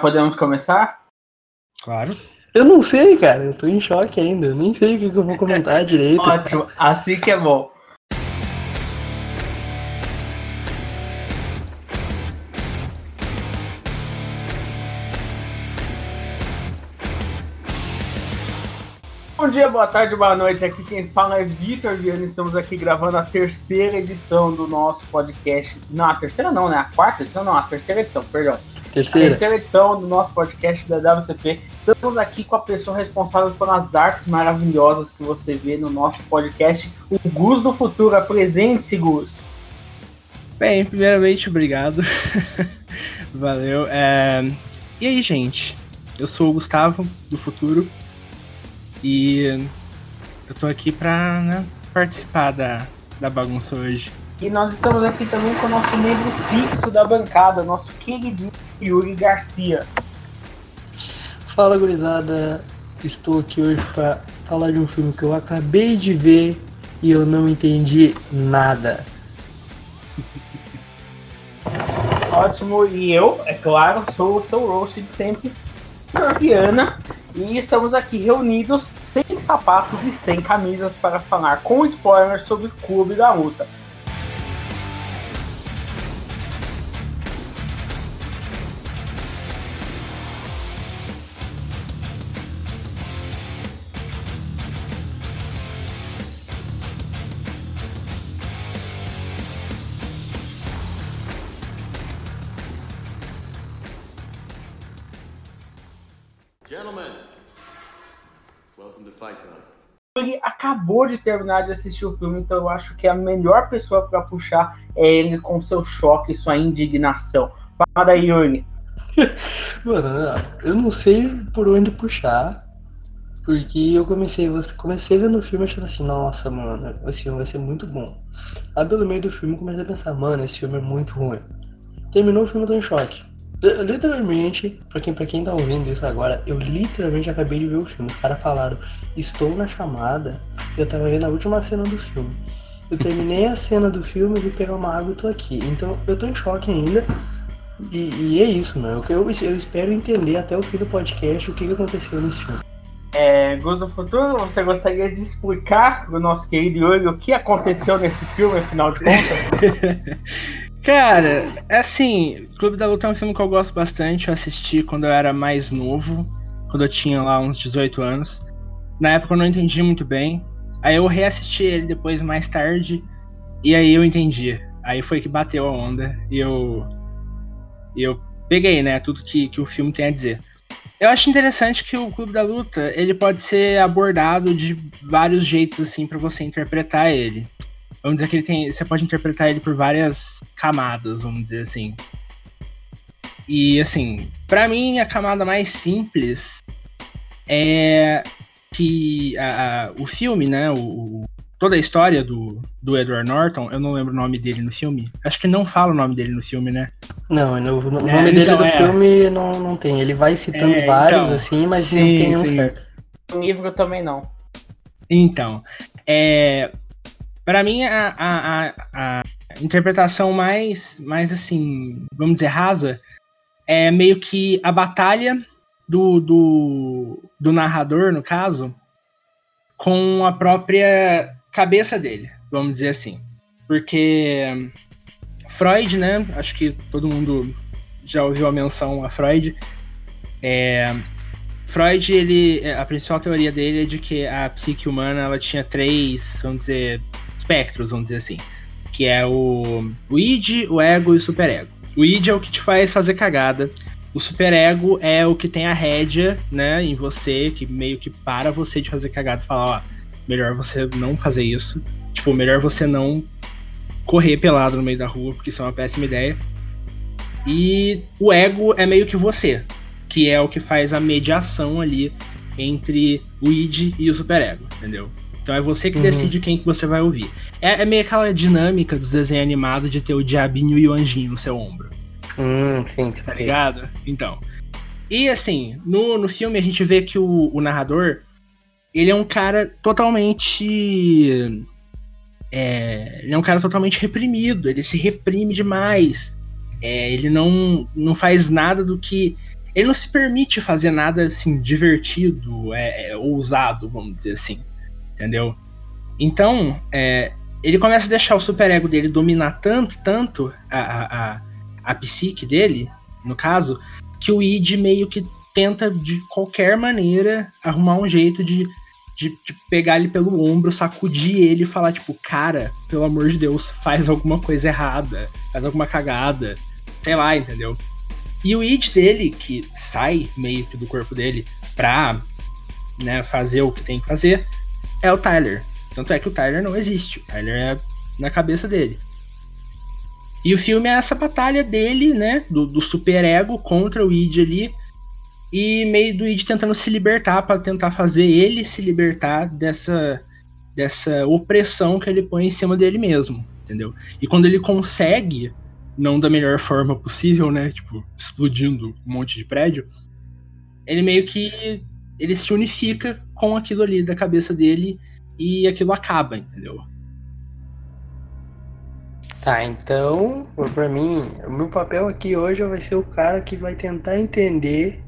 Podemos começar? Claro. Eu não sei, cara. Eu tô em choque ainda. Eu nem sei o que, que eu vou comentar direito. Ótimo, assim que é bom. Bom dia, boa tarde, boa noite. Aqui quem fala é Vitor Viana. Estamos aqui gravando a terceira edição do nosso podcast. Não, a terceira não, né? A quarta edição, não, a terceira edição, perdão. Terceira. A terceira edição do nosso podcast da WCP. Estamos aqui com a pessoa responsável pelas artes maravilhosas que você vê no nosso podcast, o Gus do Futuro. Apresente-se, Gus. Bem, primeiramente, obrigado. Valeu. É... E aí, gente? Eu sou o Gustavo, do Futuro. E eu tô aqui pra né, participar da, da bagunça hoje. E nós estamos aqui também com o nosso membro fixo da bancada, nosso queridinho Yuri Garcia. Fala, gurizada. Estou aqui hoje para falar de um filme que eu acabei de ver e eu não entendi nada. Ótimo, e eu, é claro, sou o seu roast de sempre, Viana, e estamos aqui reunidos sem sapatos e sem camisas para falar com spoilers sobre o Clube da Luta. Acabou de terminar de assistir o filme, então eu acho que a melhor pessoa para puxar é ele com seu choque sua indignação. Fala aí, Yuri. Mano, eu não sei por onde puxar. Porque eu comecei, comecei vendo o filme achando assim, nossa, mano, esse filme vai ser muito bom. Aí pelo meio do filme eu comecei a pensar, mano, esse filme é muito ruim. Terminou o filme, eu tô em choque. Eu, literalmente, pra quem, pra quem tá ouvindo isso agora, eu literalmente acabei de ver o filme. Os caras falaram, estou na chamada, eu tava vendo a última cena do filme. Eu terminei a cena do filme, eu vou pegar uma água e tô aqui. Então eu tô em choque ainda. E, e é isso, mano. Eu, eu, eu espero entender até o fim do podcast o que, que aconteceu nesse filme. É, Gus do Futuro, você gostaria de explicar pro nosso querido Yuri o que aconteceu nesse filme, afinal de contas? Cara, é assim, Clube da Luta é um filme que eu gosto bastante. Eu assisti quando eu era mais novo, quando eu tinha lá uns 18 anos. Na época eu não entendi muito bem. Aí eu reassisti ele depois mais tarde. E aí eu entendi. Aí foi que bateu a onda. E eu. E eu peguei, né? Tudo que, que o filme tem a dizer. Eu acho interessante que o Clube da Luta ele pode ser abordado de vários jeitos assim para você interpretar ele. Vamos dizer que ele tem, você pode interpretar ele por várias camadas, vamos dizer assim. E assim, para mim a camada mais simples é que a, a, o filme, né, o, toda a história do, do Edward Norton, eu não lembro o nome dele no filme. Acho que não fala o nome dele no filme, né? Não, no, o é, nome dele então, do é. filme não, não tem. Ele vai citando é, vários, então, assim, mas sim, não tem nenhum certo. No livro também não. Então, é, para mim, a, a, a, a, interpretação mais, mais, assim, vamos dizer, rasa, é meio que a batalha do, do, do narrador, no caso, com a própria cabeça dele, vamos dizer assim. Porque Freud, né? Acho que todo mundo já ouviu a menção a Freud. É, Freud, ele, a principal teoria dele é de que a psique humana ela tinha três, vamos dizer, espectros, vamos dizer assim. Que é o, o id, o ego e o superego. O id é o que te faz fazer cagada. O superego é o que tem a rédea, né, em você, que meio que para você de fazer cagada e fala, ó, melhor você não fazer isso. Tipo, melhor você não correr pelado no meio da rua, porque isso é uma péssima ideia. E o ego é meio que você, que é o que faz a mediação ali entre o id e o superego, entendeu? Então é você que uhum. decide quem que você vai ouvir. É, é, meio aquela dinâmica dos desenhos animados de ter o diabinho e o anjinho no seu ombro. Hum, sim, tá ligado? Então. E assim, no, no filme a gente vê que o, o narrador, ele é um cara totalmente. É, ele é um cara totalmente reprimido, ele se reprime demais. É, ele não, não faz nada do que ele não se permite fazer nada assim divertido, é, é ousado, vamos dizer assim, entendeu? Então, é, ele começa a deixar o superego dele dominar tanto, tanto a, a, a, psique dele, no caso, que o id meio que tenta de qualquer maneira arrumar um jeito de, de, de, pegar ele pelo ombro, sacudir ele e falar, tipo, cara, pelo amor de Deus, faz alguma coisa errada, faz alguma cagada, sei lá, entendeu? E o id dele, que sai meio que do corpo dele pra né, fazer o que tem que fazer, é o Tyler. Tanto é que o Tyler não existe, o Tyler é na cabeça dele. E o filme é essa batalha dele, né, do, do superego contra o id ali, e meio do id tentando se libertar para tentar fazer ele se libertar dessa dessa opressão que ele põe em cima dele mesmo, entendeu? E quando ele consegue, não da melhor forma possível, né, tipo, explodindo um monte de prédio, ele meio que ele se unifica com aquilo ali da cabeça dele e aquilo acaba, entendeu? Tá, então, pra mim, o meu papel aqui hoje vai ser o cara que vai tentar entender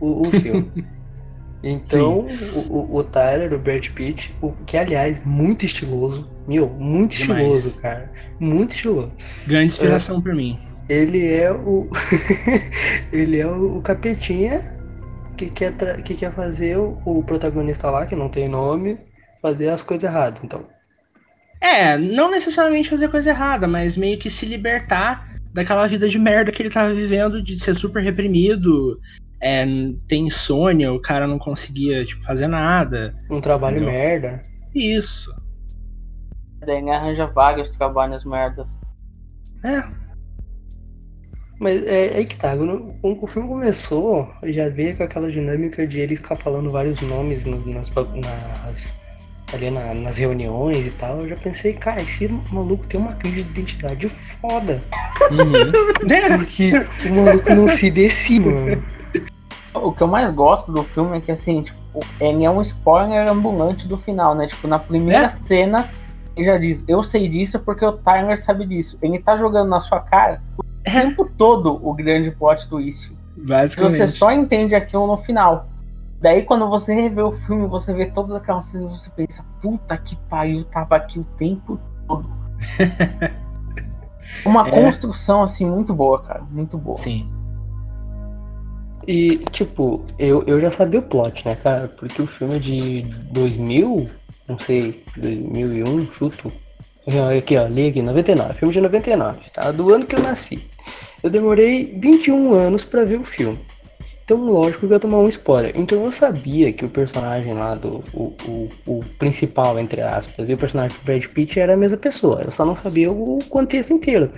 o, o filme. Então, o, o, Tyler, o Brad Pitt, o, que aliás, muito estiloso. Meu, muito Demais. estiloso, cara. Muito estiloso. Grande inspiração é, pra mim. Ele é o. ele é o, o capetinha que quer, que quer fazer o, protagonista lá, que não tem nome, fazer as coisas erradas, então. É, não necessariamente fazer coisa errada, mas meio que se libertar daquela vida de merda que ele tava vivendo, de ser super reprimido, é, tem insônia, o cara não conseguia tipo, fazer nada. Um trabalho entendeu? merda. Isso. Daí arranja vagas, trabalhos merdas. É. Mas é, é aí que tá, quando o filme começou, já veio com aquela dinâmica de ele ficar falando vários nomes nas, nas, ali na, nas reuniões e tal, eu já pensei, cara, esse maluco tem uma crise de identidade foda. Uhum. Porque o maluco não se decide, mano. O que eu mais gosto do filme é que, assim, tipo, ele é um spoiler ambulante do final, né? Tipo, na primeira é? cena, ele já diz, eu sei disso porque o Tyler sabe disso. Ele tá jogando na sua cara é. Tempo todo o grande plot twist. Basicamente. Você só entende aquilo no final. Daí, quando você revê o filme, você vê todas aquelas cenas você pensa, puta que pariu, tava aqui o tempo todo. Uma é. construção, assim, muito boa, cara. Muito boa. Sim. E, tipo, eu, eu já sabia o plot, né, cara? Porque o filme é de 2000, não sei, 2001, chuto. Aqui, ó, li aqui, 99, filme de 99, tá? Do ano que eu nasci. Eu demorei 21 anos para ver o filme. Então, lógico que eu ia tomar um spoiler. Então, eu sabia que o personagem lá do. O, o, o principal, entre aspas, e o personagem do Brad Pitt era a mesma pessoa. Eu só não sabia o contexto inteiro.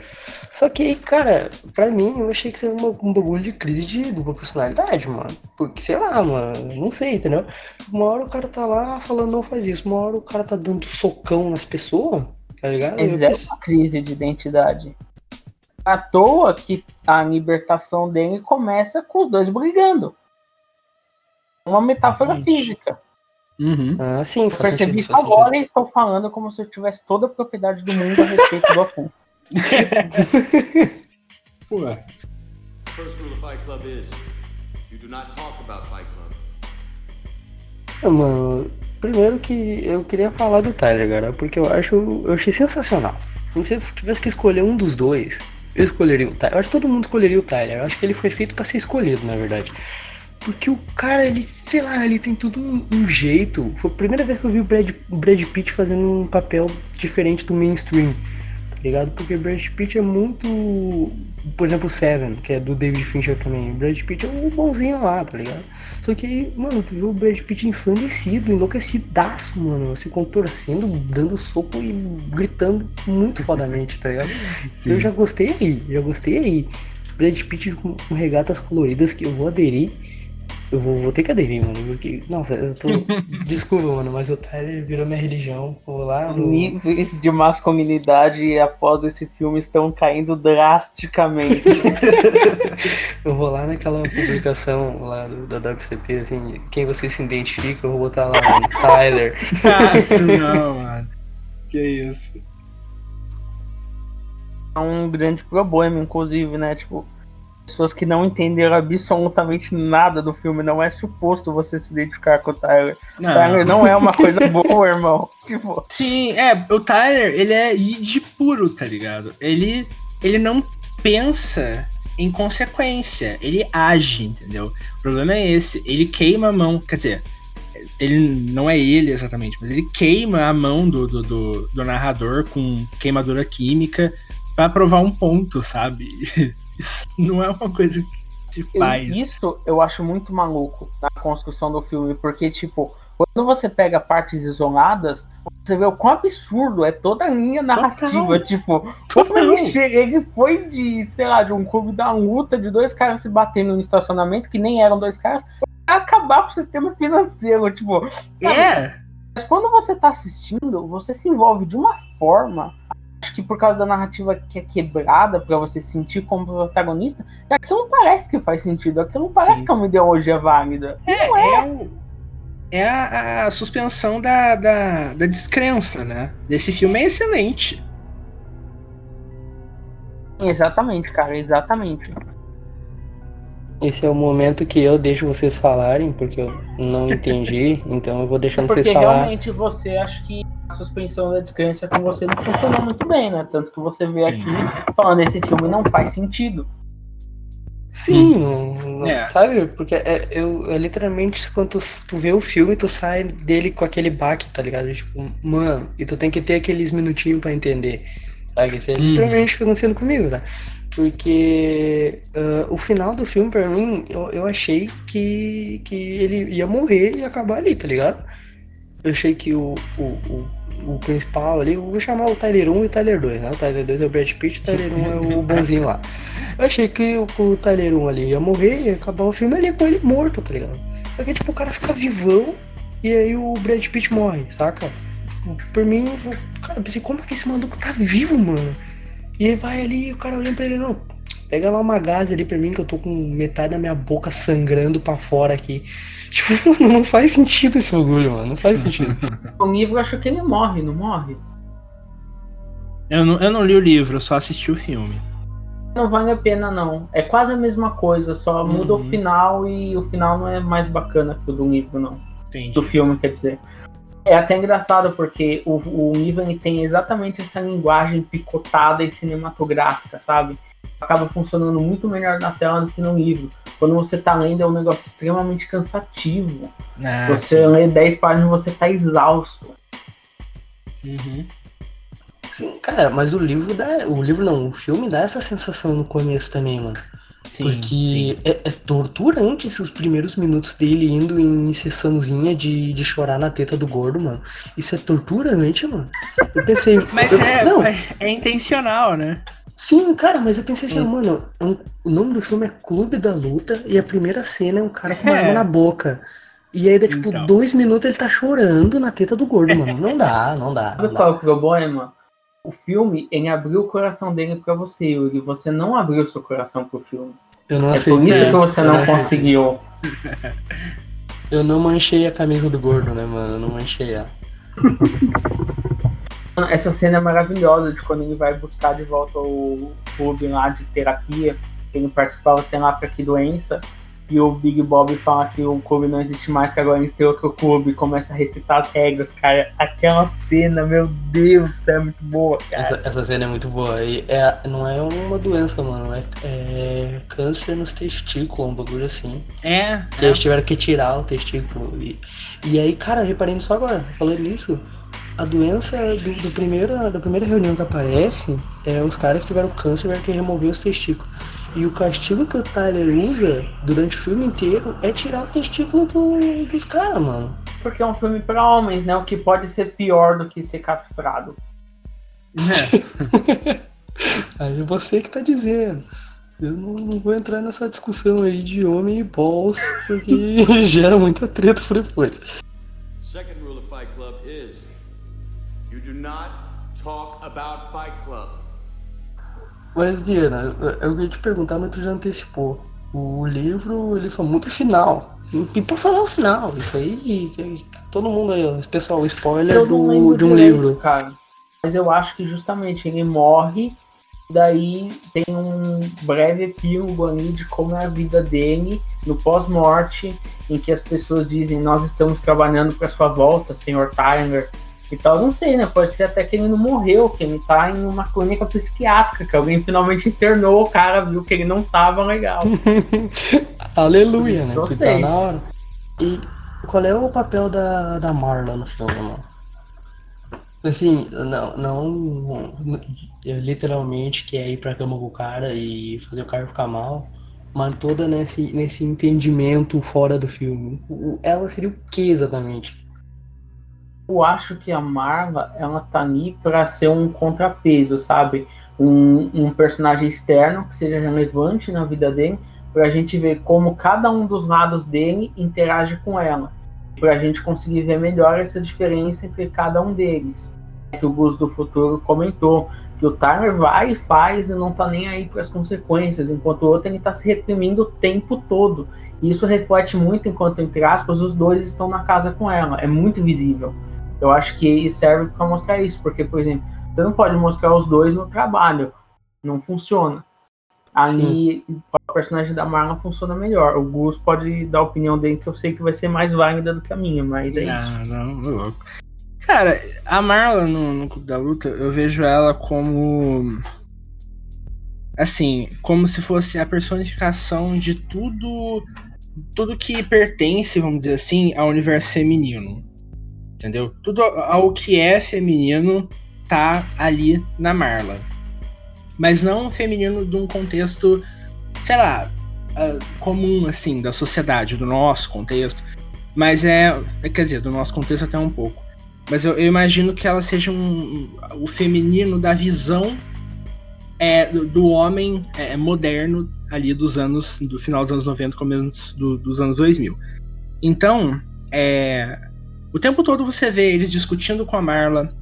Só que aí, cara, pra mim, eu achei que seria uma, um bagulho de crise de dupla personalidade, mano. Porque, sei lá, mano, não sei, entendeu? Uma hora o cara tá lá falando não faz isso, uma hora o cara tá dando socão nas pessoas, tá ligado? Mas é uma crise de identidade à toa que a libertação dele começa com os dois brigando. Uma metáfora Gente. física. Uhum. Ah, sim, eu percebi isso agora e estou falando como se eu tivesse toda a propriedade do mundo a respeito do Apu. Pô. First rule of Fight Club is you do not talk about Fight Club. É, mano, primeiro que eu queria falar do Tyler, cara, porque eu acho, eu achei sensacional. Se eu tivesse que escolher um dos dois, eu escolheria o Tyler. Eu acho que todo mundo escolheria o Tyler. Eu acho que ele foi feito para ser escolhido, na verdade. Porque o cara, ele, sei lá, ele tem tudo um, um, jeito. Foi a primeira vez que eu vi o Brad, o Brad Pitt fazendo um papel diferente do mainstream ligado? Porque Brad Pitt é muito. Por exemplo, Seven, que é do David Fincher também. O Brad Pitt é o bonzinho lá, tá ligado? Só que, mano, tu viu o Brad Pitt ensandecido, enlouquecidaço, mano. Se contorcendo, dando soco e gritando muito fodamente, tá ligado? Sim. Eu já gostei aí, já gostei aí. Brad Pitt com regatas coloridas que eu vou aderir. Eu vou, vou ter que aderir, mano. Porque, nossa, eu tô. Desculpa, mano, mas o Tyler virou minha religião. Vou lá. No... Níveis de masculinidade após esse filme estão caindo drasticamente. eu vou lá naquela publicação lá do, da WCP, assim, quem você se identifica, eu vou botar lá, mano, Tyler. ah, não, mano. Que isso. É um grande problema, inclusive, né? Tipo, pessoas que não entenderam absolutamente nada do filme. Não é suposto você se identificar com o Tyler. Não. O Tyler não é uma coisa boa, irmão. Tipo, Sim, é, o Tyler, ele é id puro, tá ligado? Ele, ele não pensa em consequência, ele age, entendeu? O problema é esse, ele queima a mão, quer dizer, ele não é ele exatamente, mas ele queima a mão do, do, do, do narrador com queimadura química pra provar um ponto, sabe? Isso não é uma coisa que se faz. Isso eu acho muito maluco na construção do filme, porque, tipo, quando você pega partes isoladas, você vê o quão absurdo é toda a linha narrativa. Total. Tipo, como ele chega, ele foi de, sei lá, de um clube da luta, de dois caras se batendo no estacionamento, que nem eram dois caras, pra acabar com o sistema financeiro. Tipo, sabe? É, Mas quando você tá assistindo, você se envolve de uma forma. Acho que por causa da narrativa que é quebrada pra você sentir como protagonista, aquilo não parece que faz sentido, aquilo não parece Sim. que é uma ideologia válida. é, é, o- é a, a suspensão da, da, da descrença, né? Desse filme é excelente. Exatamente, cara, exatamente. Esse é o momento que eu deixo vocês falarem, porque eu não entendi, então eu vou deixando Porque vocês falar. realmente você acha que a suspensão da descrença com você não funcionou muito bem, né? Tanto que você vê Sim. aqui falando esse filme não faz sentido. Sim, não- não- É. sabe? Porque é, eu, é literalmente quando tu, tu vê o filme, tu sai dele com aquele baque, tá ligado? Tipo, mano, e tu tem que ter aqueles minutinhos pra entender. Sabe? Isso é Uhum. literalmente o que tá acontecendo comigo, tá? Porque ah, o final do filme, pra mim, eu, eu achei que, que ele ia morrer e acabar ali, tá ligado? Eu achei que o, o, o, o principal ali, eu vou chamar o Tyler 1 e o Tyler 2, né? O Tyler 2 é o Brad Pitt, o Tyler 1 é o bonzinho lá. Eu achei que o, o Tyler 1 ali ia morrer e acabar o filme ali com ele morto, tá ligado? Só que, tipo, o cara fica vivão e aí o Brad Pitt morre, saca? Por mim, cara, eu pensei, como é que esse maluco tá vivo, mano? E aí vai ali e o cara olhando pra ele, não, pega lá uma gás ali pra mim que eu tô com metade da minha boca sangrando pra fora aqui. Tipo, mano, não faz sentido esse bagulho, mano, não faz sentido. O livro eu acho que ele morre, não morre? Eu não, eu não li o livro, eu só assisti o filme. Não vale a pena, não. É quase a mesma coisa, só muda o Uhum. final e o final não é mais bacana que o do livro, não. Entendi. do filme, quer dizer. É até engraçado porque o, o ele tem exatamente essa linguagem picotada e cinematográfica, sabe? Acaba funcionando muito melhor na tela do que no livro. Quando você tá lendo é um negócio extremamente cansativo. Ah, você lê 10 páginas e você tá exausto. sim. Uhum. Sim, cara, mas o livro dá. O livro não, o filme dá essa sensação no começo também, mano. Sim, Porque sim. é, é torturante esses primeiros minutos dele indo em sessãozinha de, de chorar na teta do gordo, mano. Isso é torturante, mano. Eu pensei. Mas eu- é, não, é, é intencional, né? sim, cara, mas eu pensei assim, Sim. mano, é um- o nome do filme é Clube da Luta e a primeira cena é um cara com uma É. arma na boca. E aí, dá, tipo, Então. dois minutos ele tá chorando na teta do gordo, mano. Não dá, não dá. Sabe qual é o problema? O filme, ele abriu o coração dele pra você, Yuri. Você não abriu seu coração pro filme. Eu não É aceitei. por isso que você não aceitei. conseguiu. Eu não manchei a camisa do gordo, né, mano? Eu não manchei ela. Essa cena é maravilhosa de quando ele vai buscar de volta o clube lá de terapia. Ele participava, sei lá, pra que doença. E o Big Bob fala que o clube não existe mais, que agora eles têm outro clube. E começa a recitar as regras, cara. Aquela cena, meu Deus, é muito boa, cara. Essa, essa cena é muito boa. E é, não é uma doença, mano. É, é câncer nos testículos, um bagulho assim. É. Que eles tiveram que tirar o testículo. E, e aí, cara, reparei nisso agora, falando nisso. A doença do, do primeiro, da primeira reunião que aparece é os caras que tiveram câncer tiveram que remover os testículos. E o castigo que o Tyler usa durante o filme inteiro é tirar o testículo do- dos caras, mano. Porque é um filme pra homens, né? O que pode ser pior do que ser castrado. É. Aí é você que tá dizendo. Eu não, não vou entrar nessa discussão aí de homem e balls, porque gera muita treta por depois. Second rule of Fight Club is you do not talk about Fight Club. Mas, Guiana, eu queria te perguntar, mas tu já antecipou. O livro, ele só muda o final. E pra falar o final, isso aí, todo mundo aí, pessoal, spoiler Eu do, de um direito, livro. cara. Mas eu acho que justamente ele morre Daí tem um breve epílogo ali de como é a vida dele no pós-morte, em que as pessoas dizem: Nós estamos trabalhando para sua volta, senhor Tyler. E tal, não sei, né? Pode ser até que ele não morreu, que ele tá em uma clínica psiquiátrica, que alguém finalmente internou o cara, viu que ele não tava legal. Aleluia, né? Porque sei. tá na hora. E qual é o papel da, da Marla no filme, mano? Assim, não, não eu literalmente quer ir pra cama com o cara e fazer o cara ficar mal, mas toda nesse, nesse entendimento fora do filme. Ela seria o que exatamente? Eu acho que a Marla, ela tá ali pra ser um contrapeso, sabe? Um, um personagem externo que seja relevante na vida dele, pra gente ver como cada um dos lados dele interage com ela. Pra gente conseguir ver melhor essa diferença entre cada um deles. É que o Gus do Futuro comentou que o Tyler vai e faz e não tá nem aí para as consequências, enquanto o outro ele tá se reprimindo o tempo todo. Isso reflete muito enquanto, entre aspas, os dois estão na casa com ela. É muito visível. Eu acho que serve para mostrar isso, porque, por exemplo, você não pode mostrar os dois no trabalho, não funciona. Ali, a personagem da Marla funciona melhor. O Gus pode dar a opinião dele, que eu sei que vai ser mais válida do que a minha, mas é isso. Ah, não, não, louco. Cara, a Marla no, no Clube da Luta, eu vejo ela como. Assim, como se fosse a personificação de tudo. Tudo que pertence, vamos dizer assim, ao universo feminino. Entendeu? Tudo ao que é feminino tá ali na Marla. Mas não feminino de um contexto, sei lá, ah, comum, assim, da sociedade, do nosso contexto. Mas é. Quer dizer, do nosso contexto até um pouco. Mas eu, eu imagino que ela seja um, o feminino da visão é, do, homem é, moderno ali dos anos. do final dos anos 90, começo do- dos anos 2000. Então, é, o tempo todo você vê eles discutindo com a Marla,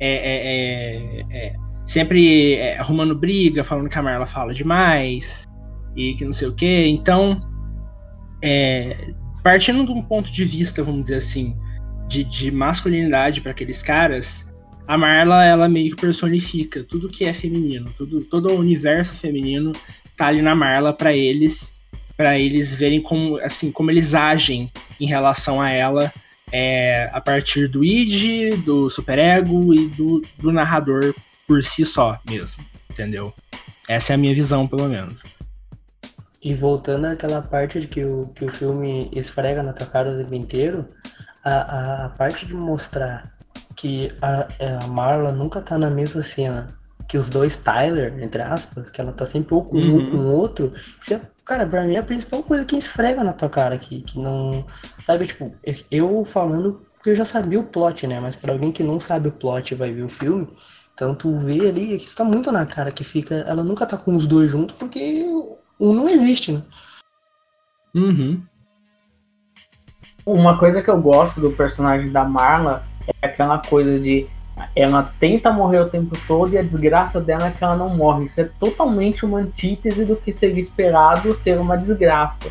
é, é, é, é, sempre é, arrumando briga, falando que a Marla fala demais e que não sei o que. Então, partindo de um ponto de vista, vamos dizer assim, de, de masculinidade para aqueles caras, a Marla ela meio que personifica tudo que é feminino, tudo, todo o universo feminino tá ali na Marla para eles, para eles verem como assim como eles agem em relação a ela é, a partir do id, do superego e do, do narrador por si só mesmo, entendeu? Essa é a minha visão, pelo menos. E voltando àquela parte de que o, que o filme esfrega na tua cara o tempo inteiro, a, a, a parte de mostrar que a, a Marla nunca tá na mesma cena que os dois Tyler, entre aspas, que ela tá sempre ou com um Uhum. ou com o outro, isso é, cara, pra mim é a principal coisa que esfrega na tua cara, que, que não. Sabe, tipo, eu falando porque eu já sabia o plot, né? Mas pra alguém que não sabe o plot e vai ver o filme, então tu vê ali, é que isso tá muito na cara que fica. Ela nunca tá com os dois juntos porque um não existe, né? Uhum. Uma coisa que eu gosto do personagem da Marla é aquela coisa de ela tenta morrer o tempo todo e a desgraça dela é que ela não morre. Isso é totalmente uma antítese do que seria esperado ser uma desgraça.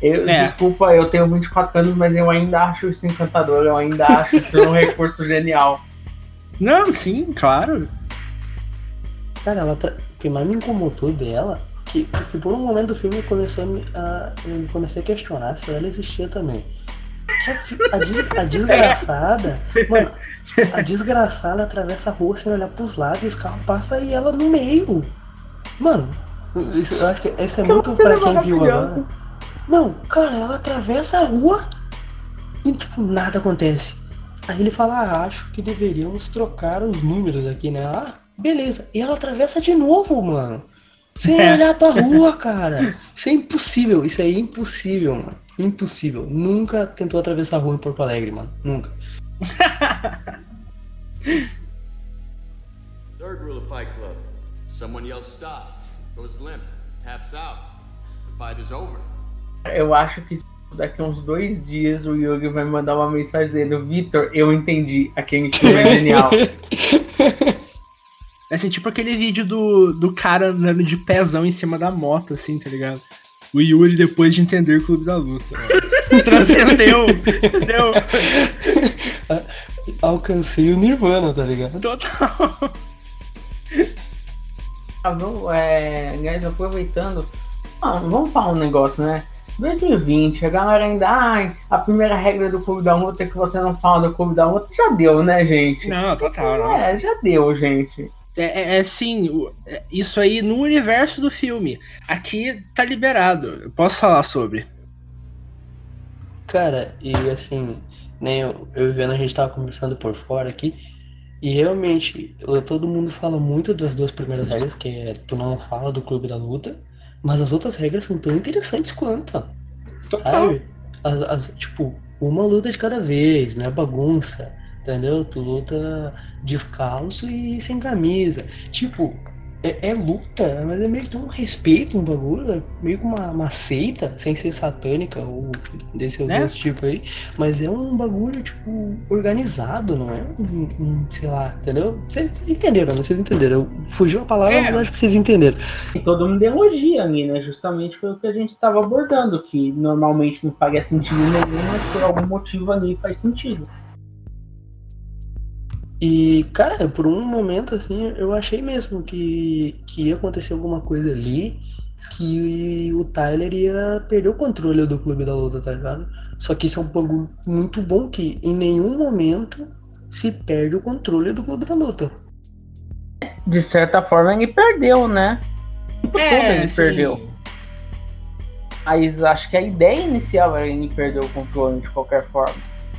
Eu, É. Desculpa, eu tenho 24 anos, mas eu ainda acho isso encantador, eu ainda acho isso um recurso genial. Não, sim, claro. Cara, ela tra... o que mais me incomodou dela, que, que por um momento do filme eu comecei a, me- a, eu comecei a questionar se ela existia também. A, des- a desgraçada, mano, a desgraçada atravessa a rua sem olhar pros lados e os carros passam e ela no meio. Mano, isso, eu acho que esse é muito pra quem viu agora. Não, cara, ela atravessa a rua e tipo, nada acontece. Aí ele fala, ah, acho que deveríamos trocar os números aqui, né? Ah, beleza. E ela atravessa de novo, mano. Sem olhar pra rua, cara. Isso é impossível. Isso é impossível, mano. Impossível. Nunca tentou atravessar a rua em Porto Alegre, mano. Nunca. Third rule of Fight Club. Someone yells stop, goes limp, taps out. The fight is over. Eu acho que daqui a uns dois dias o Yugi vai mandar uma mensagem dizendo: Vitor, eu entendi, aquele filme é genial. É assim, tipo aquele vídeo do, do cara andando de pezão em cima da moto, assim, tá ligado? O Yuri depois de entender o Clube da Luta. Transcendeu, entendeu? Alcancei o Nirvana, tá ligado? Total. Ah, vamos, é, aliás, aproveitando, ah, vamos falar um negócio, né? 2020, a galera ainda, ai, a primeira regra do Clube da Luta é que você não fala do Clube da Luta. Já deu, né, gente? Não, total, não. É, já deu, gente. É, é, é sim, é, isso aí no universo do filme. Aqui tá liberado. Eu posso falar sobre. Cara, e assim, nem eu, eu e o a gente tava conversando por fora aqui, e realmente, todo mundo fala muito das duas primeiras regras, que é tu não fala do clube da luta, mas as outras regras são tão interessantes quanto, Total. sabe? As, as- tipo, uma luta de cada vez, não é bagunça, entendeu? Tu luta descalço e sem camisa. Tipo, é, é luta, mas é meio que tem um respeito, um bagulho, é meio que uma, uma seita, sem ser satânica ou desse Né? outro tipo aí, mas é um bagulho, tipo, organizado, não é um, um, sei lá, entendeu? Vocês, entenderam, né? Vocês entenderam. Fugiu a palavra, É. mas acho que vocês entenderam. E todo mundo elogia ali, né? Justamente foi o que a gente estava abordando, que normalmente não faria sentido nenhum, mas por algum motivo ali faz sentido. E, cara, por um momento, assim, eu achei mesmo que, que ia acontecer alguma coisa ali, que o Tyler ia perder o controle do clube da luta, tá ligado? Só que isso é um bagulho muito bom que em nenhum momento se perde o controle do clube da luta. De certa forma, ele perdeu, né? Todo ele sim. perdeu. Mas acho que a ideia inicial era ele perder o controle de qualquer forma.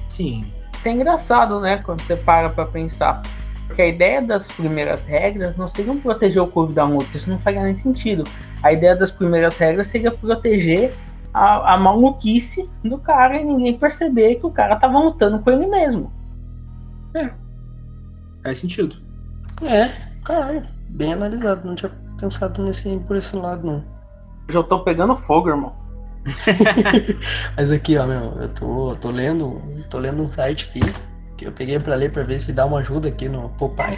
Sim. É engraçado, né? Quando você para pra pensar. Porque a ideia das primeiras regras não seria proteger o clube da luta, isso não faria nem sentido. A ideia das primeiras regras seria proteger a, a maluquice do cara e ninguém perceber que o cara tava lutando com ele mesmo. Faz sentido. É, caralho, bem analisado, não tinha pensado nesse, por esse lado, não. Eu tô pegando fogo, irmão. Mas aqui, ó, meu, eu tô, tô lendo, tô lendo um site aqui que eu peguei pra ler pra ver se dá uma ajuda aqui no Popeye.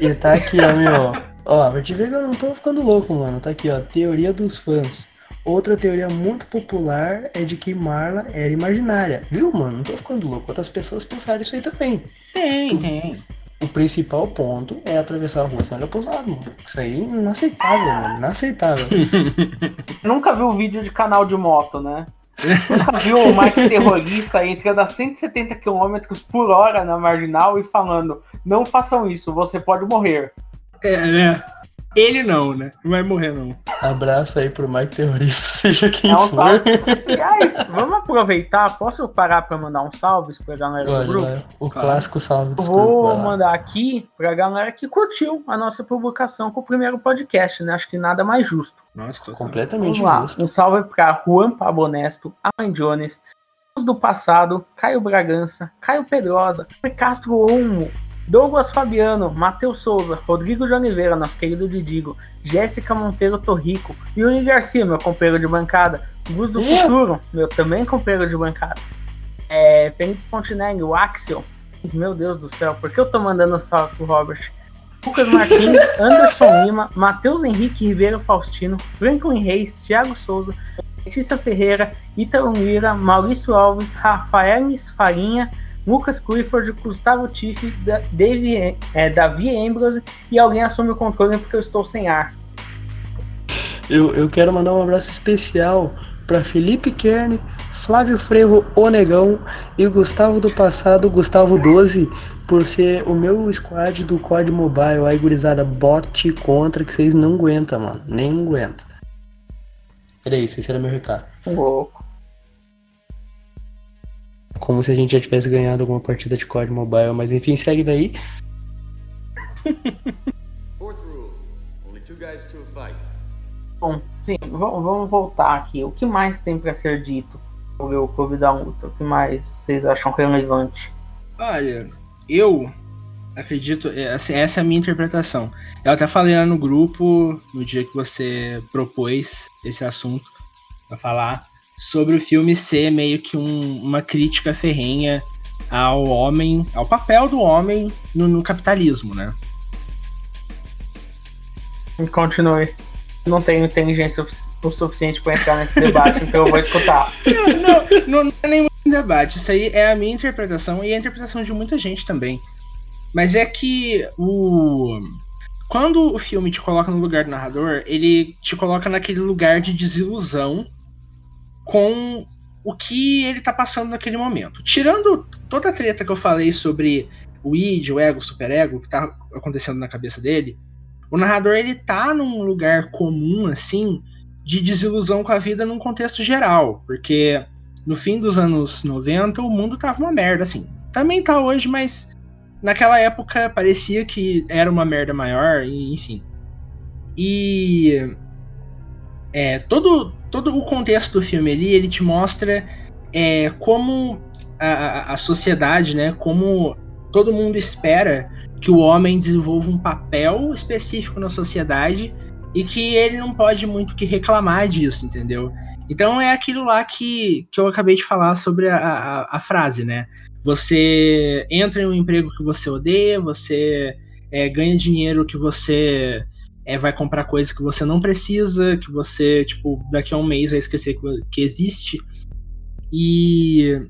E tá aqui, ó, meu. Ó, pra te ver que eu não tô ficando louco, mano. Tá aqui, ó, teoria dos fãs. Outra teoria muito popular é de que Marla era imaginária. Viu, mano? Não tô ficando louco. Outras pessoas pensaram isso aí também. Tem, tem. O principal ponto é atravessar a rua sem olhar pros lados, mano. Isso aí é inaceitável, mano. Inaceitável. Nunca viu vídeo de canal de moto, né? Nunca viu o Mike terrorista entrando a 170 km por hora na marginal e falando: não façam isso, você pode morrer. É, né? Ele não, né? Não vai morrer, não. Abraço aí pro Mike Terrorista, seja quem É um for. salve. Aliás, vamos aproveitar. Posso parar pra mandar um salve pra galera do Olha, grupo? lá, o Claro. clássico salve vou lá. mandar aqui pra galera que curtiu a nossa publicação com o primeiro podcast, né? Acho que nada mais justo. Nossa. Completamente Vamos lá. justo. Um salve para Juan Pabonesto, Alan Jones, Os do Passado, Caio Bragança, Caio Pedrosa, Castro Olmo, Douglas Fabiano, Matheus Souza, Rodrigo de Oliveira, nosso querido Didigo, Jéssica Monteiro Torrico, Yuri Garcia, meu companheiro de bancada, Gus do. Futuro, meu também companheiro de bancada, é, Felipe Fontenegg, o Axel, meu Deus do céu, por que eu tô mandando salve pro Robert? Lucas Martins, Anderson Lima, Matheus Henrique Ribeiro Faustino, Franklin Reis, Thiago Souza, Letícia Ferreira, Ítalo Lira, Maurício Alves, Rafael Farinha, Lucas Clifford, Gustavo Tiff, Dave, é, Davi Ambrose e alguém assume o controle porque eu estou sem ar. Eu, eu quero mandar um abraço especial para Felipe Kern, Flávio Frevo Onegão e Gustavo do Passado, Gustavo 12, por ser o meu squad do COD Mobile. Aí, gurizada, bote contra que vocês não aguentam, mano. Nem aguentam. Era isso, esse era meu recado. Louco. Como se a gente já tivesse ganhado alguma partida de COD Mobile, mas enfim, segue daí. Bom, sim, vamos voltar aqui. O que mais tem para ser dito sobre o Clube da Luta? O que mais vocês acham relevante? Olha, eu acredito, é, assim, essa é a minha interpretação. Eu até falei lá no grupo, no dia que você propôs esse assunto pra falar, sobre o filme ser meio que um- uma crítica ferrenha ao homem, ao papel do homem no, no capitalismo, né? Continue. Não tenho inteligência o suficiente para entrar nesse debate, então eu vou escutar. não, não, não é muito debate. Isso aí é a minha interpretação e a interpretação de muita gente também. Mas é que o. quando o filme te coloca no lugar do narrador, ele te coloca naquele lugar de desilusão com o que ele tá passando naquele momento. Tirando toda a treta que eu falei sobre o id, o ego, o superego, que tá acontecendo na cabeça dele, o narrador ele tá num lugar comum assim de desilusão com a vida num contexto geral, porque no fim dos anos 90 o mundo tava uma merda assim. Também tá hoje, mas naquela época parecia que era uma merda maior, enfim. E é, todo, todo o contexto do filme ali, ele te mostra é, como a, a sociedade, né, como todo mundo espera que o homem desenvolva um papel específico na sociedade e que ele não pode muito que reclamar disso, entendeu? Então é aquilo lá que, que eu acabei de falar sobre a, a, a frase, né? Você entra em um emprego que você odeia, você é, ganha dinheiro que você é, vai comprar coisas que você não precisa, que você, tipo, daqui a um mês vai esquecer que, que existe. E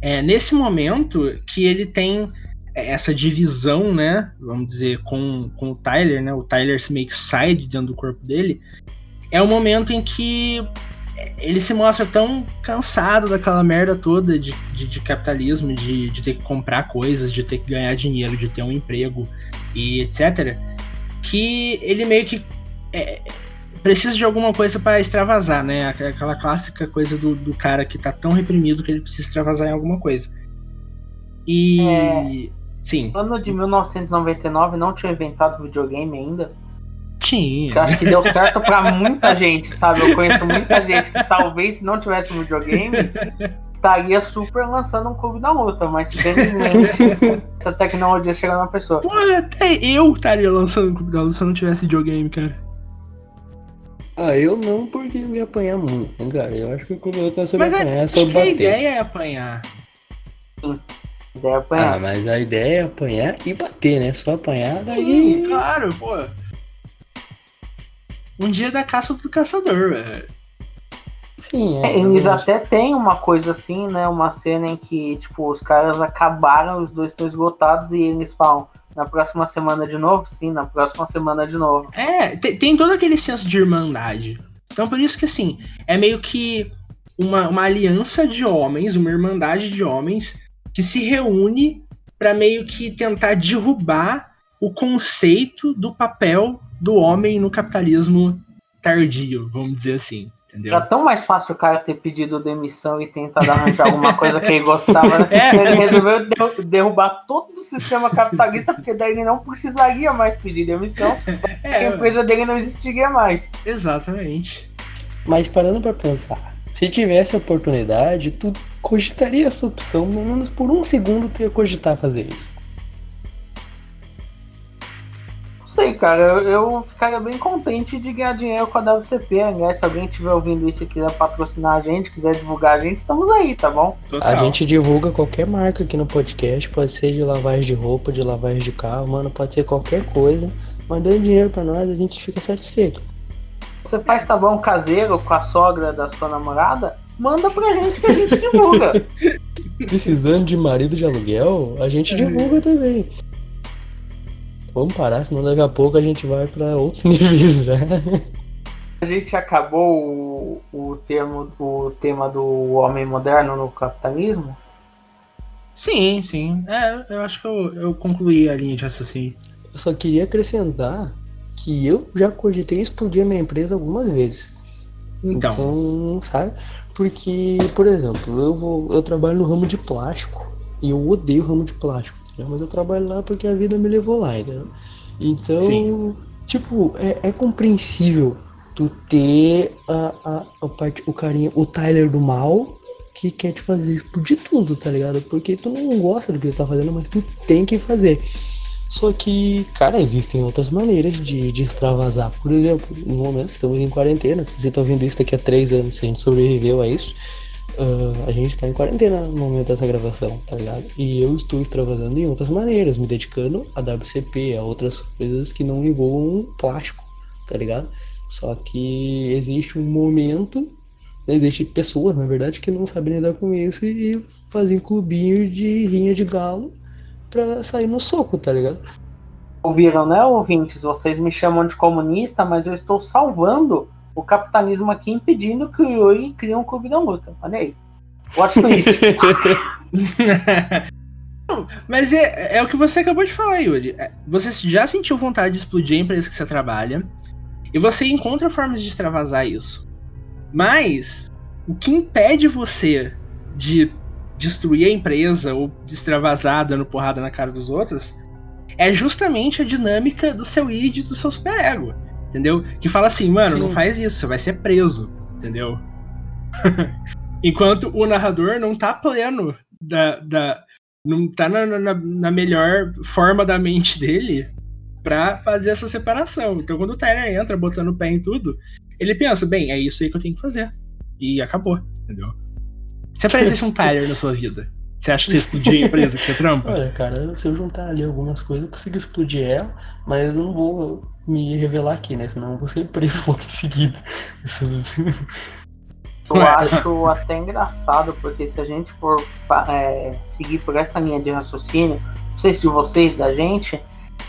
é nesse momento que ele tem essa divisão, né? Vamos dizer, com, com o Tyler, né? O Tyler se meio que sai de dentro do corpo dele. É o momento em que ele se mostra tão cansado daquela merda toda de, de, de capitalismo, de, de ter que comprar coisas, de ter que ganhar dinheiro, de ter um emprego e etc. Que ele meio que é, precisa de alguma coisa para extravasar, né? Aquela clássica coisa do, do cara que tá tão reprimido que ele precisa extravasar em alguma coisa. E. É... Sim. No ano de 1999 não tinha inventado videogame ainda. Tinha. Que eu acho que deu certo pra muita gente, sabe? Eu conheço muita gente que talvez se não tivesse um videogame, estaria super lançando um clube da luta, mas felizmente essa tecnologia chegou na pessoa. Pô, até eu estaria lançando um clube da luta se eu não tivesse videogame, cara. Ah, eu não, porque eu ia apanhar muito, hein, cara. Eu acho que o clube da luta não é sobre apanhar, é sobre bater. A ideia é apanhar. Sim. Ideia é apanhar. Ah, mas a ideia é apanhar e bater, né? Só apanhar, daí. Sim, claro, pô. Um dia da caça do caçador, velho. Sim, é, eles até tem uma coisa assim, né? Uma cena em que, tipo, os caras acabaram, os dois estão esgotados e eles falam, na próxima semana de novo? Sim, na próxima semana de novo. É, tem, tem todo aquele senso de irmandade. Então por isso que assim, é meio que uma, uma aliança de homens, uma irmandade de homens que se reúne para meio que tentar derrubar o conceito do papel do homem no capitalismo tardio, vamos dizer assim. Entendeu? Era tão mais fácil o cara ter pedido demissão e tentar arranjar alguma coisa que ele gostava, né? É. Ele resolveu derrubar todo o sistema capitalista, porque daí ele não precisaria mais pedir demissão, é. a empresa dele não existiria mais. Exatamente. Mas parando para pensar, se tivesse oportunidade, tu cogitaria essa opção, pelo menos por um segundo tu ia cogitar fazer isso. Sei, cara. Eu, eu, ficaria bem contente de ganhar dinheiro com a WCP. Né? Se alguém estiver ouvindo isso e quiser patrocinar a gente, quiser divulgar a gente, estamos aí, tá bom? Total. A gente divulga qualquer marca aqui no podcast. Pode ser de lavagem de roupa, de lavagem de carro, mano. Pode ser qualquer coisa. Mandando dinheiro pra nós, a gente fica satisfeito. Você faz sabão caseiro com a sogra da sua namorada? Manda pra gente que a gente divulga. Precisando de marido de aluguel, a gente divulga também. Vamos parar, senão daqui a pouco a gente vai para outros níveis já. A gente acabou o, o, termo, o tema do homem moderno no capitalismo? Sim, sim. É, eu acho que eu, eu concluí a linha de raciocínio. Eu só queria acrescentar que eu já cogitei explodir a minha empresa algumas vezes. Então, então sabe? Porque, por exemplo, eu, vou, eu trabalho no ramo de plástico e eu odeio o ramo de plástico. Né? Mas eu trabalho lá porque a vida me levou lá, entendeu? Então, Sim. tipo, é, é, compreensível tu ter a, a, a parte, o carinha, o Tyler do mal que quer te fazer explodir tudo, tá ligado? Porque tu não gosta do que tu tá fazendo, mas tu tem que fazer. Só que, cara, existem outras maneiras de, de extravasar. Por exemplo, no momento estamos em quarentena. Se você tá ouvindo isso daqui a três anos, se a gente sobreviveu a isso, Uh, a gente tá em quarentena no momento dessa gravação, tá ligado? E eu estou extravasando em outras maneiras, me dedicando a WCP, a outras coisas que não envolvam plástico, tá ligado? Só que existe um momento, existe pessoas, na verdade, que não sabem lidar com isso e fazem clubinho de rinha de galo pra sair no soco, tá ligado? Ouviram, né, ouvintes? Vocês me chamam de comunista, mas eu estou salvando o capitalismo aqui, impedindo que o Yuri crie um clube da luta. Olha aí. Watch twist. Não, Mas é, é o que você acabou de falar, Yuri. É, Você já sentiu vontade de explodir a empresa que você trabalha. E você encontra formas de extravasar isso. Mas o que impede você de destruir a empresa ou de extravasar dando porrada na cara dos outros é justamente a dinâmica do seu id e do seu superego. Entendeu? Que fala assim, mano, não Sim. faz isso, você vai ser preso. Entendeu? Enquanto o narrador não tá pleno da, da, não tá na, na, na melhor forma da mente dele pra fazer essa separação. Então quando o Tyler entra botando o pé em tudo, ele pensa, bem, é isso aí que eu tenho que fazer. E acabou, entendeu? Se aparecesse um Tyler na sua vida, você acha que você explodia a empresa que você trampa? Olha, cara, se eu juntar ali algumas coisas, eu consigo explodir ela, mas eu não vou me revelar aqui, né? Senão eu vou ser preso logo em seguida. Isso- Eu acho até engraçado, porque se a gente for é, seguir por essa linha de raciocínio, não sei se de vocês, da gente,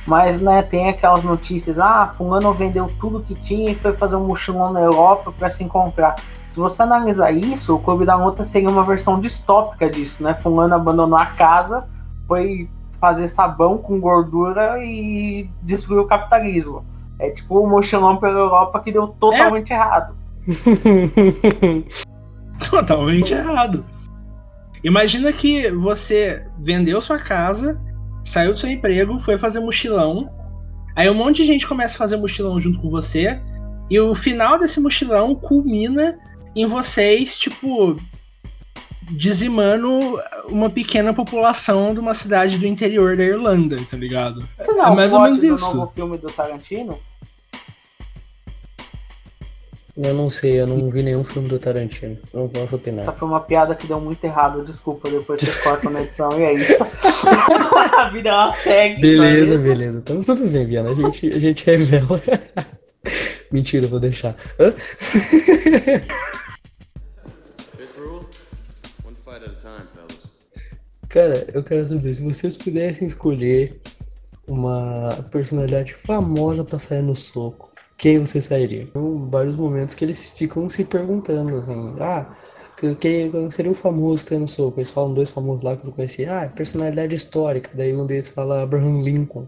mas né, tem aquelas notícias, ah, fulano vendeu tudo que tinha e foi fazer um mochilão na Europa para se encontrar. Se você analisar isso, o Clube da Luta seria uma versão distópica disso, né? Fulano abandonou a casa, foi fazer sabão com gordura e destruiu o capitalismo. É tipo o mochilão pela Europa que deu totalmente errado. Totalmente errado. Imagina que você vendeu sua casa, saiu do seu emprego, foi fazer mochilão. Aí um monte de gente começa a fazer mochilão junto com você. E o final desse mochilão culmina em vocês, tipo, dizimando uma pequena população de uma cidade do interior da Irlanda, tá ligado? Isso não, É mais o ou menos do isso. novo filme do Tarantino? Eu não sei, eu não vi nenhum filme do Tarantino. Não posso opinar. Essa foi uma piada que deu muito errado, desculpa, depois vocês cortam na edição e é isso. a vida ela segue. Beleza, sabe? beleza. Então tudo bem, Viana. A gente, a gente revela. Mentira, vou deixar. Hã? Cara, eu quero saber se vocês pudessem escolher uma personalidade famosa pra sair no soco, quem você sairia? Tem vários momentos que eles ficam se perguntando assim, ah, que- quem seria o famoso sair no soco? Eles falam dois famosos lá que eu não conhecia, ah, personalidade histórica. Daí um deles fala Abraham Lincoln,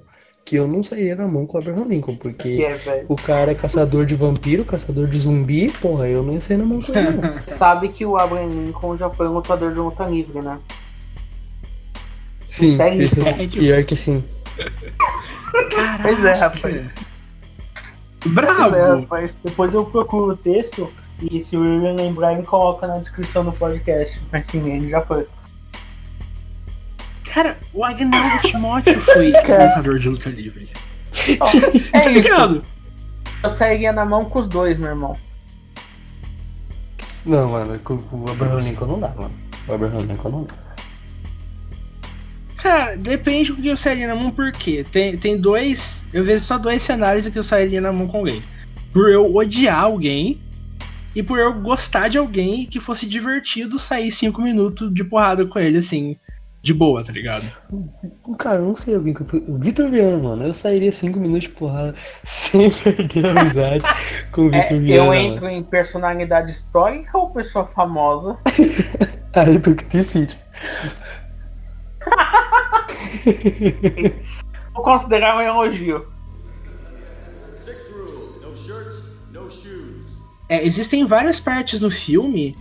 que eu não sairia na mão com o Abraham Lincoln, Que porque é, o cara é caçador de vampiro, caçador de zumbi, porra, eu não ia sair na mão com ele não. Sabe que o Abraham Lincoln já foi um lutador de luta livre, né? Sim, isso, Sério? pior que sim. Caraca, Pois é, rapaz. Bravo! É, rapaz. Depois eu procuro o texto e se o William lembrar, ele coloca na descrição do podcast. Mas sim, ele já foi. Cara, o Agnaldo Timóteo foi lutador de luta livre. É Tá isso. ligado? Eu sairia na mão com os dois, meu irmão. Não, mano, com, com o Abraham Lincoln não dá, mano. O Abraham Lincoln não dá. Cara, depende do que eu sairia na mão, por quê? Tem, tem dois. Eu vejo só dois cenários que eu sairia na mão com alguém. Por eu odiar alguém e por eu gostar de alguém que fosse divertido sair cinco minutos de porrada com ele, assim, de boa, tá ligado? Cara, eu não sei alguém que eu... O Vitor Viana, mano. Eu sairia cinco minutos de porrada sem perder a amizade com o É, Vitor eu Viana. entro mano. em personalidade histórica ou pessoa famosa? Aí tu que decide. Vou considerar um elogio. Sixth rule: no shirts, no shoes. É, existem várias partes no filme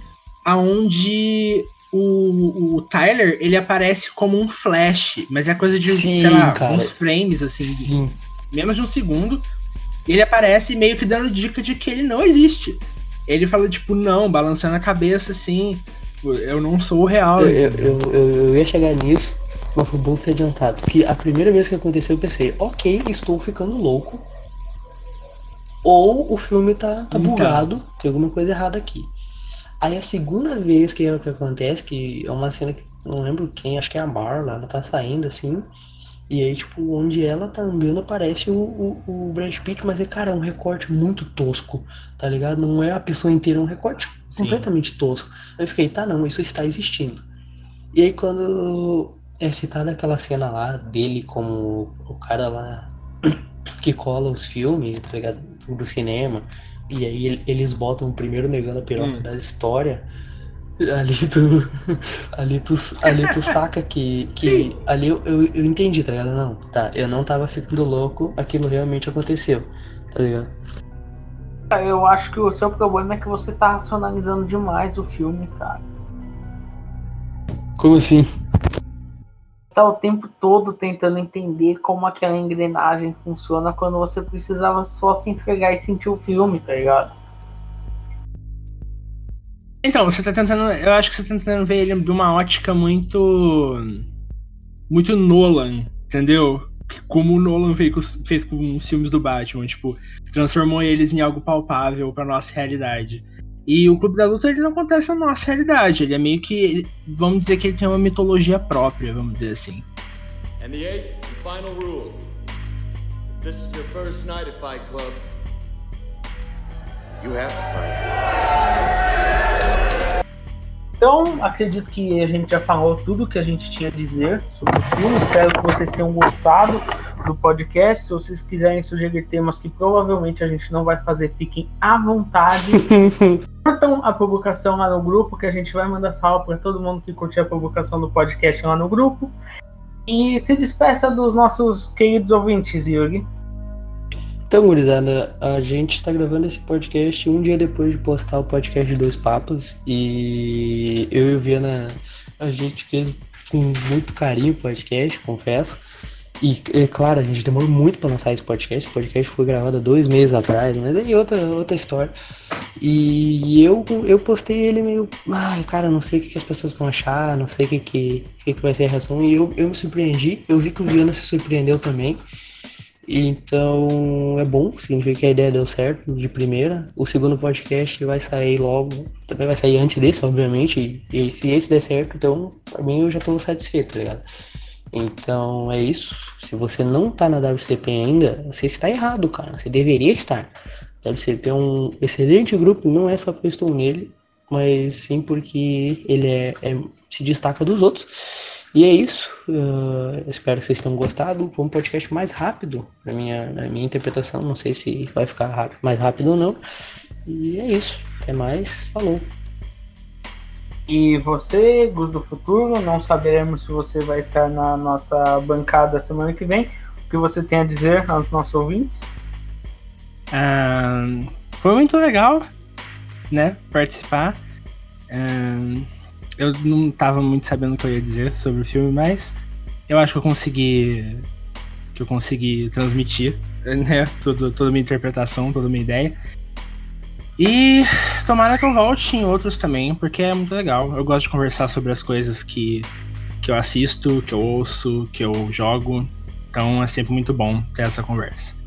aonde o, o Tyler ele aparece como um flash, mas é coisa de, Sim, sei lá, cara. uns frames, assim, Sim. menos de um segundo. Ele aparece meio que dando dica de que ele não existe. Ele fala, tipo, não, balançando a cabeça assim. Eu não sou o real. Eu, eu, eu- eu ia chegar nisso, mas foi bom ter adiantado. Porque a primeira vez que aconteceu eu pensei, ok, estou ficando louco. Ou o filme tá, tá Então. bugado, tem alguma coisa errada aqui. Aí a segunda vez que é o que acontece, que é uma cena que não lembro quem, acho que é a Marla, ela tá saindo assim. E aí, tipo, onde ela tá andando aparece o, o, o Brad Pitt, mas é, cara, é um recorte muito tosco, tá ligado? Não é a pessoa inteira, é um recorte Sim. completamente tosco. Eu fiquei, tá, não, isso está existindo. E aí, quando é citada aquela cena lá dele como o cara lá que cola os filmes, tá ligado? Do cinema. E aí eles botam o primeiro negando a piroca Hum. da história. Ali tu. Ali tu, ali tu saca que. que ali eu, eu, eu entendi, tá ligado? Não, tá. Eu não tava ficando louco, aquilo realmente aconteceu. Tá ligado? Eu acho que o seu problema é que você tá racionalizando demais o filme, cara. Como assim? Tá o tempo todo tentando entender como aquela engrenagem funciona quando você precisava só se entregar e sentir o filme, tá ligado? Então, você tá tentando. Eu acho que você tá tentando ver ele de uma ótica muito. Muito Nolan, entendeu? Como o Nolan fez fez com os filmes do Batman, tipo, transformou eles em algo palpável pra nossa realidade. E o Clube da Luta ele não acontece na nossa realidade, ele é meio que. Vamos dizer que ele tem uma mitologia própria, vamos dizer assim. And the eighth and final rule. If this is your first night at Fight Club, you have to fight. Então, acredito que a gente já falou tudo que a gente tinha a dizer sobre o filme. Espero que vocês tenham gostado do podcast. Se vocês quiserem sugerir temas que provavelmente a gente não vai fazer, fiquem à vontade. Curtam a publicação lá no grupo, que a gente vai mandar salve para todo mundo que curtir a publicação do podcast lá no grupo. E se despeça dos nossos queridos ouvintes, Yuri. Então, gurizada, a gente tá gravando esse podcast um dia depois de postar o podcast de Dois Papos. E eu e o Viana, a gente fez com muito carinho o podcast, confesso. E, é claro, a gente demorou muito pra lançar esse podcast. O podcast foi gravado há dois meses atrás, mas aí outra, outra história. E eu, eu postei ele meio. Ai, cara, não sei o que, as pessoas vão achar, não sei o que, que, que, que vai ser a reação. E eu, eu me surpreendi. Eu vi que o Viana se surpreendeu também. Então é bom, significa que a ideia deu certo de primeira. O segundo podcast vai sair logo, também vai sair antes desse, obviamente. E, se esse der certo, então pra mim eu já tô satisfeito, tá ligado? Então é isso. Se você não tá na WCP ainda, você está errado, cara. Você deveria estar. WCP é um excelente grupo, não é só porque eu estou nele, mas sim porque ele é, é- se destaca dos outros. E é isso. Uh, espero que vocês tenham gostado. Foi um podcast mais rápido, na minha, na minha interpretação. Não sei se vai ficar rápido- mais rápido ou não. E é isso. Até mais. Falou. E você, Gus do Futuro, não saberemos se você vai estar na nossa bancada semana que vem. O que você tem a dizer aos nossos ouvintes? Ahn, foi muito legal, né, participar. Ahn, eu não tava muito sabendo o que eu ia dizer sobre o filme, mas eu acho que eu consegui que eu consegui transmitir, né, tudo, toda a minha interpretação, toda a minha ideia. E tomara que eu volte em outros também, porque é muito legal. Eu gosto de conversar sobre as coisas que, que eu assisto, que eu ouço, que eu jogo. Então é sempre muito bom ter essa conversa.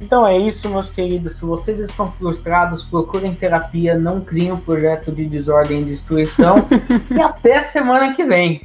Então é isso, meus queridos. Se vocês estão frustrados, procurem terapia, não criem um projeto de desordem e destruição. e até semana que vem.